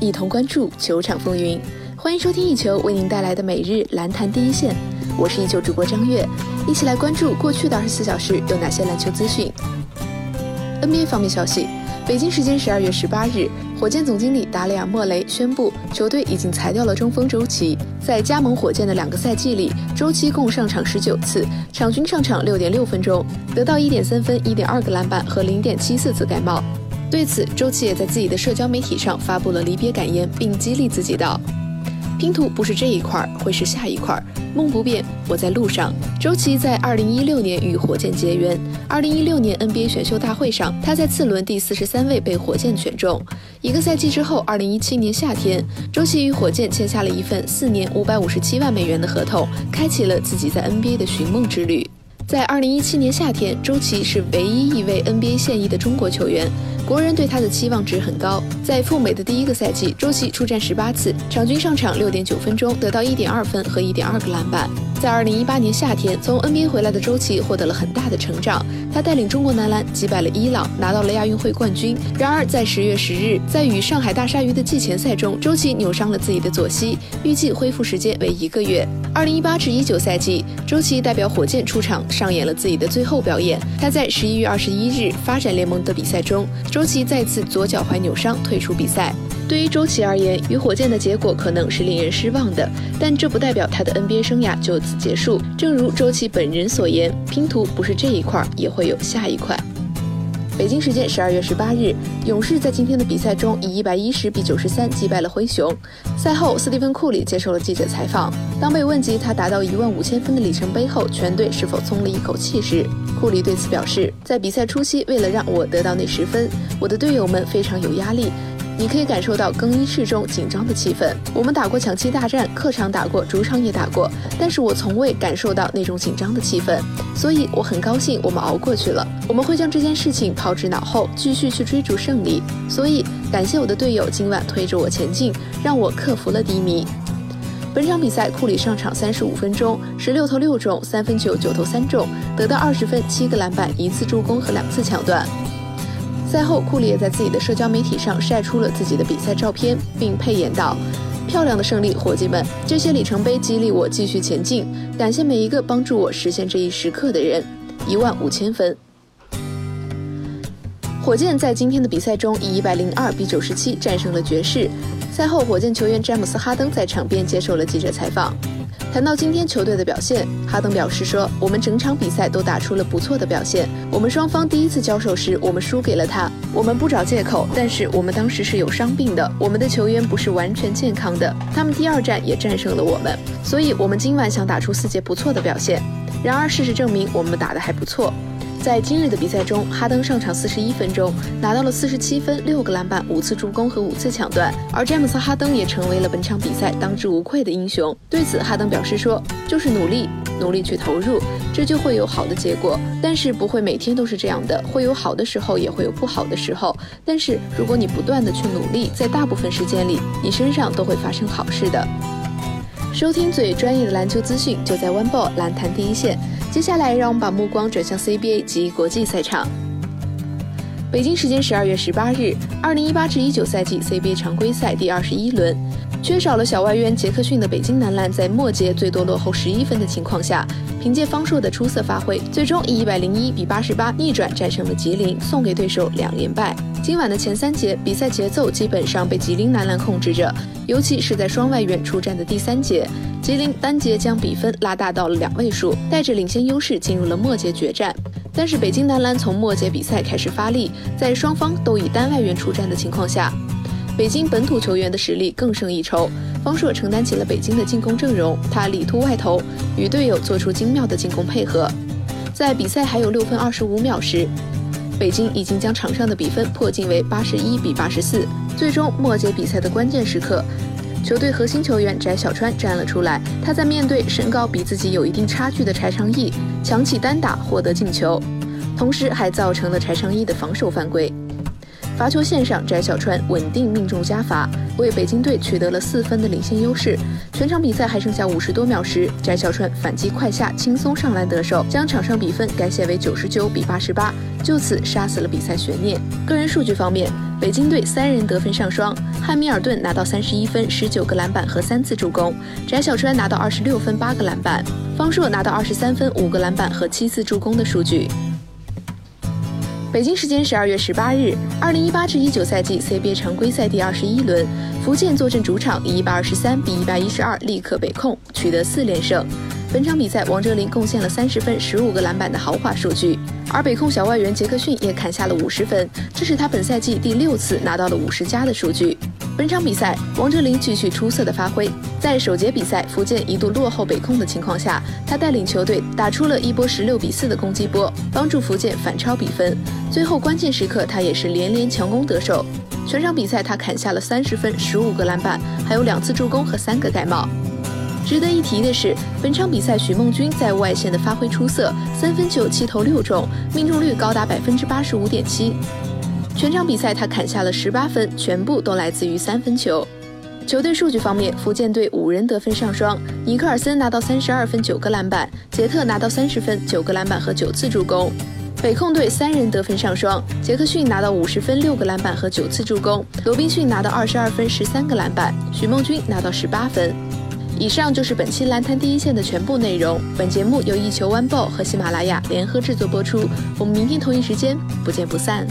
一同关注球场风云。欢迎收听一球为您带来的每日篮坛第一线，我是一球主播张悦，一起来关注过去的二十四小时有哪些篮球资讯。NBA 方面消息，北京时间十二月十八日，火箭总经理达里尔·莫雷宣布，球队已经裁掉了中锋周琦。在加盟火箭的两个赛季里，周琦共上场十九次，场均上场六点六分钟，得到一点三分、一点二个篮板和零点七四次盖帽。对此，周琦也在自己的社交媒体上发布了离别感言，并激励自己道。拼图不是这一块，会是下一块。梦不变，我在路上。周琦在2016年与火箭结缘。2016年 NBA 选秀大会上，他在次轮第四十三位被火箭选中。一个赛季之后，2017年夏天，周琦与火箭签下了一份四年557万美元的合同，开启了自己在 NBA 的寻梦之旅。在二零一七年夏天，周琦是唯一一位 NBA 现役的中国球员。国人对他的期望值很高。在赴美的第一个赛季，周琦出战十八次，场均上场六点九分钟，得到一点二分和一点二个篮板。在二零一八年夏天，从 NBA 回来的周琦获得了很大的成长，他带领中国男篮击败了伊朗，拿到了亚运会冠军。然而，在十月十日，在与上海大鲨鱼的季前赛中，周琦扭伤了自己的左膝，预计恢复时间为一个月。二零一八至一九赛季，周琦代表火箭出场，上演了自己的最后表演。他在十一月二十一日发展联盟的比赛中，周。琦再次左脚踝扭伤退出比赛。对于周琦而言，与火箭的结果可能是令人失望的，但这不代表他的 NBA 生涯就此结束。正如周琦本人所言，拼图不是这一块，也会有下一块。北京时间十二月十八日，勇士在今天的比赛中以一百一十比九十三击败了灰熊。赛后，斯蒂芬·库里接受了记者采访。当被问及他达到一万五千分的里程碑后，全队是否松了一口气时，库里对此表示：“在比赛初期，为了让我得到那十分，我的队友们非常有压力。”你可以感受到更衣室中紧张的气氛。我们打过抢七大战，客场打过，主场也打过，但是我从未感受到那种紧张的气氛，所以我很高兴我们熬过去了。我们会将这件事情抛之脑后，继续去追逐胜利。所以感谢我的队友今晚推着我前进，让我克服了低迷。本场比赛，库里上场三十五分钟，十六投六中，三分球九投三中，得到二十分、七个篮板、一次助攻和两次抢断。赛后，库里也在自己的社交媒体上晒出了自己的比赛照片，并配言道：“漂亮的胜利，伙计们！这些里程碑激励我继续前进。感谢每一个帮助我实现这一时刻的人。”一万五千分。火箭在今天的比赛中以一百零二比九十七战胜了爵士。赛后，火箭球员詹姆斯·哈登在场边接受了记者采访。谈到今天球队的表现，哈登表示说：“我们整场比赛都打出了不错的表现。我们双方第一次交手时，我们输给了他。我们不找借口，但是我们当时是有伤病的，我们的球员不是完全健康的。他们第二战也战胜了我们，所以我们今晚想打出四节不错的表现。然而事实证明，我们打得还不错。”在今日的比赛中，哈登上场四十一分钟，拿到了四十七分、六个篮板、五次助攻和五次抢断，而詹姆斯·哈登也成为了本场比赛当之无愧的英雄。对此，哈登表示说：“就是努力，努力去投入，这就会有好的结果。但是不会每天都是这样的，会有好的时候，也会有不好的时候。但是如果你不断的去努力，在大部分时间里，你身上都会发生好事的。”收听最专业的篮球资讯，就在 One Ball 篮坛第一线。接下来，让我们把目光转向 CBA 及国际赛场。北京时间十二月十八日，二零一八至一九赛季 CBA 常规赛第二十一轮，缺少了小外援杰克逊的北京男篮，在末节最多落后十一分的情况下，凭借方硕的出色发挥，最终以一百零一比八十八逆转战胜了吉林，送给对手两连败。今晚的前三节比赛节奏基本上被吉林男篮控制着，尤其是在双外援出战的第三节。吉林单节将比分拉大到了两位数，带着领先优势进入了末节决战。但是北京男篮从末节比赛开始发力，在双方都以单外援出战的情况下，北京本土球员的实力更胜一筹。方硕承担起了北京的进攻阵容，他里突外投，与队友做出精妙的进攻配合。在比赛还有六分二十五秒时，北京已经将场上的比分迫近为八十一比八十四。最终末节比赛的关键时刻。球队核心球员翟小川站了出来，他在面对身高比自己有一定差距的柴长义，强起单打获得进球，同时还造成了柴长义的防守犯规。罚球线上，翟小川稳定命中加罚，为北京队取得了四分的领先优势。全场比赛还剩下五十多秒时，翟小川反击快下，轻松上篮得手，将场上比分改写为九十九比八十八，就此杀死了比赛悬念。个人数据方面，北京队三人得分上双，汉密尔顿拿到三十一分、十九个篮板和三次助攻，翟小川拿到二十六分、八个篮板，方硕拿到二十三分、五个篮板和七次助攻的数据。北京时间十二月十八日，二零一八至一九赛季 CBA 常规赛第二十一轮，福建坐镇主场，以一百二十三比一百一十二力克北控，取得四连胜。本场比赛，王哲林贡献了三十分、十五个篮板的豪华数据，而北控小外援杰克逊也砍下了五十分，这是他本赛季第六次拿到了五十加的数据。本场比赛，王哲林继续出色的发挥。在首节比赛，福建一度落后北控的情况下，他带领球队打出了一波十六比四的攻击波，帮助福建反超比分。最后关键时刻，他也是连连强攻得手。全场比赛，他砍下了三十分、十五个篮板，还有两次助攻和三个盖帽。值得一提的是，本场比赛许梦君在外线的发挥出色，三分球七投六中，命中率高达百分之八十五点七。全场比赛，他砍下了十八分，全部都来自于三分球。球队数据方面，福建队五人得分上双，尼克尔森拿到三十二分、九个篮板，杰特拿到三十分、九个篮板和九次助攻。北控队三人得分上双，杰克逊拿到五十分、六个篮板和九次助攻，罗宾逊拿到二十二分、十三个篮板，许梦君拿到十八分。以上就是本期篮坛第一线的全部内容。本节目由一球 One Ball 和喜马拉雅联合制作播出，我们明天同一时间不见不散。